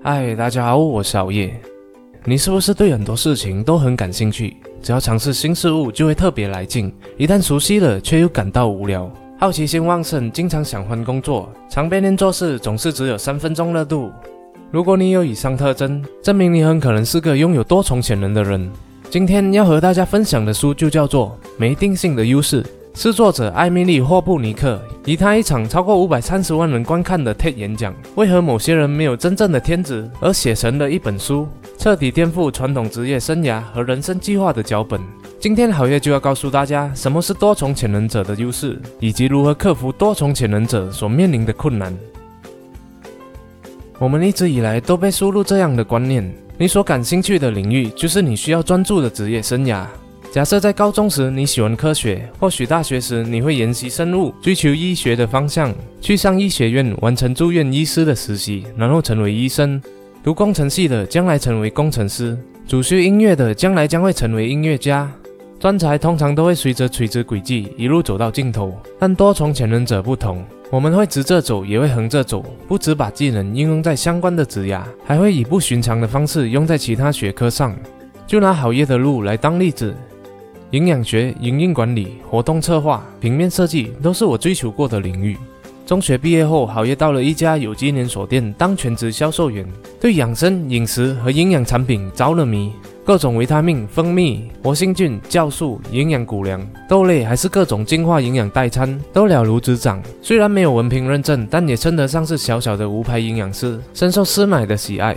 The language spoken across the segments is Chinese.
嗨，大家好，我是熬夜。你是不是对很多事情都很感兴趣？只要尝试新事物，就会特别来劲。一旦熟悉了，却又感到无聊，好奇心旺盛，经常想换工作，常被念做事，总是只有三分钟热度。如果你有以上特征，证明你很可能是个拥有多重潜能的人。今天要和大家分享的书就叫做《没定性的优势》。是作者艾米丽·霍布尼克以他一场超过五百三十万人观看的 TED 演讲“为何某些人没有真正的天职”而写成的一本书，彻底颠覆传统职业生涯和人生计划的脚本。今天好业就要告诉大家什么是多重潜能者的优势，以及如何克服多重潜能者所面临的困难。我们一直以来都被输入这样的观念：你所感兴趣的领域就是你需要专注的职业生涯。假设在高中时你喜欢科学，或许大学时你会研习生物，追求医学的方向，去上医学院完成住院医师的实习，然后成为医生。读工程系的将来成为工程师，主修音乐的将来将会成为音乐家。专才通常都会随着垂直轨迹一路走到尽头，但多重潜能者不同，我们会直着走，也会横着走，不只把技能应用在相关的职涯，还会以不寻常的方式用在其他学科上。就拿好业的路来当例子。营养学、营运管理、活动策划、平面设计都是我追求过的领域。中学毕业后，好业到了一家有机连锁店当全职销售员，对养生饮食和营养产品着了迷。各种维他命、蜂蜜、活性菌、酵素、营养谷粮、豆类，还是各种精化营养代餐，都了如指掌。虽然没有文凭认证，但也称得上是小小的无牌营养师，深受师奶的喜爱。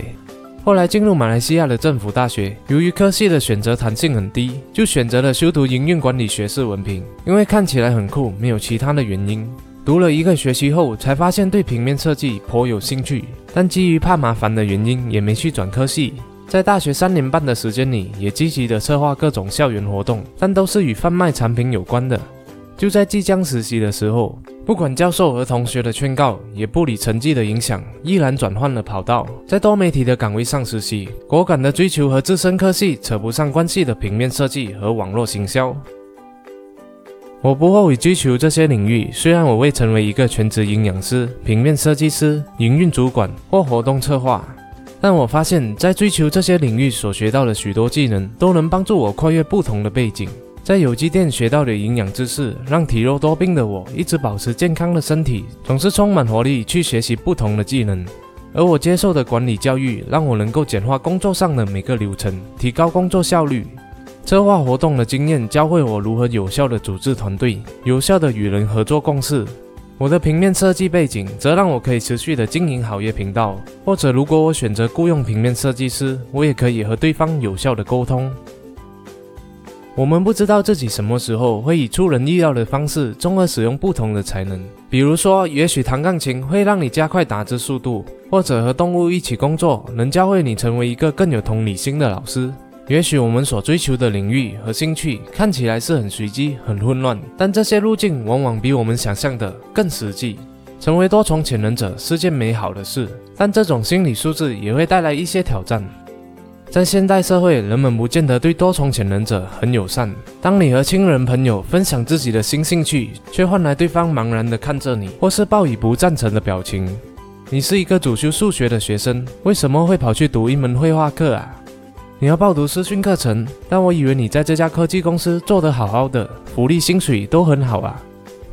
后来进入马来西亚的政府大学，由于科系的选择弹性很低，就选择了修读营运管理学士文凭，因为看起来很酷，没有其他的原因。读了一个学期后，才发现对平面设计颇有兴趣，但基于怕麻烦的原因，也没去转科系。在大学三年半的时间里，也积极的策划各种校园活动，但都是与贩卖产品有关的。就在即将实习的时候。不管教授和同学的劝告，也不理成绩的影响，毅然转换了跑道，在多媒体的岗位上实习，果敢的追求和自身科系扯不上关系的平面设计和网络行销。我不后悔追求这些领域，虽然我未成为一个全职营养师、平面设计师、营运主管或活动策划，但我发现，在追求这些领域所学到的许多技能，都能帮助我跨越不同的背景。在有机店学到的营养知识，让体弱多病的我一直保持健康的身体，总是充满活力去学习不同的技能。而我接受的管理教育，让我能够简化工作上的每个流程，提高工作效率。策划活动的经验教会我如何有效的组织团队，有效的与人合作共事。我的平面设计背景，则让我可以持续的经营好业频道，或者如果我选择雇佣平面设计师，我也可以和对方有效的沟通。我们不知道自己什么时候会以出人意料的方式综合使用不同的才能，比如说，也许弹钢琴会让你加快打字速度，或者和动物一起工作能教会你成为一个更有同理心的老师。也许我们所追求的领域和兴趣看起来是很随机、很混乱，但这些路径往往比我们想象的更实际。成为多重潜能者是件美好的事，但这种心理素质也会带来一些挑战。在现代社会，人们不见得对多重潜能者很友善。当你和亲人朋友分享自己的新兴趣，却换来对方茫然地看着你，或是报以不赞成的表情。你是一个主修数学的学生，为什么会跑去读一门绘画课啊？你要报读视讯课程，但我以为你在这家科技公司做得好好的，福利薪水都很好啊。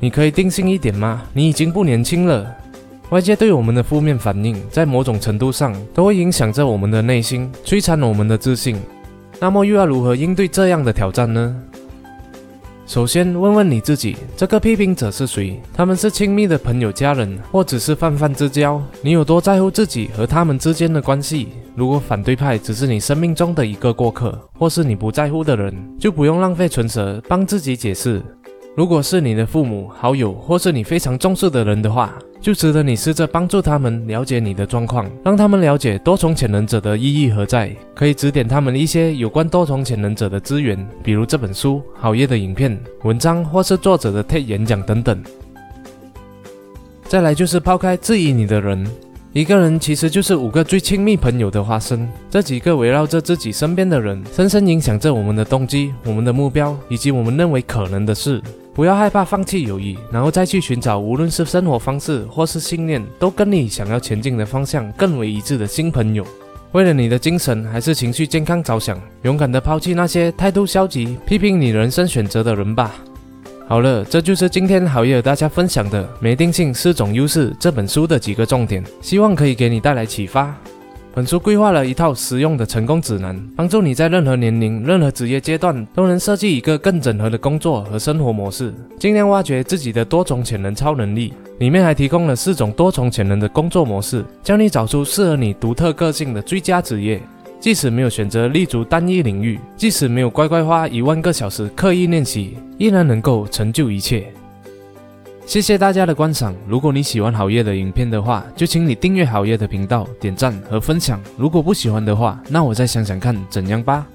你可以定性一点吗？你已经不年轻了。外界对我们的负面反应，在某种程度上都会影响着我们的内心，摧残我们的自信。那么，又要如何应对这样的挑战呢？首先，问问你自己：这个批评者是谁？他们是亲密的朋友、家人，或只是泛泛之交？你有多在乎自己和他们之间的关系？如果反对派只是你生命中的一个过客，或是你不在乎的人，就不用浪费唇舌帮自己解释。如果是你的父母、好友，或是你非常重视的人的话，就值得你试着帮助他们了解你的状况，让他们了解多重潜能者的意义何在，可以指点他们一些有关多重潜能者的资源，比如这本书、好业的影片、文章，或是作者的 TED 演讲等等。再来就是抛开质疑你的人，一个人其实就是五个最亲密朋友的化身，这几个围绕着自己身边的人，深深影响着我们的动机、我们的目标以及我们认为可能的事。不要害怕放弃友谊，然后再去寻找无论是生活方式或是信念，都跟你想要前进的方向更为一致的新朋友。为了你的精神还是情绪健康着想，勇敢的抛弃那些态度消极、批评你人生选择的人吧。好了，这就是今天好友大家分享的《没定性是种优势》这本书的几个重点，希望可以给你带来启发。本书规划了一套实用的成功指南，帮助你在任何年龄、任何职业阶段都能设计一个更整合的工作和生活模式，尽量挖掘自己的多重潜能、超能力。里面还提供了四种多重潜能的工作模式，教你找出适合你独特个性的最佳职业。即使没有选择立足单一领域，即使没有乖乖花一万个小时刻意练习，依然能够成就一切。谢谢大家的观赏。如果你喜欢好夜的影片的话，就请你订阅好夜的频道、点赞和分享。如果不喜欢的话，那我再想想看怎样吧。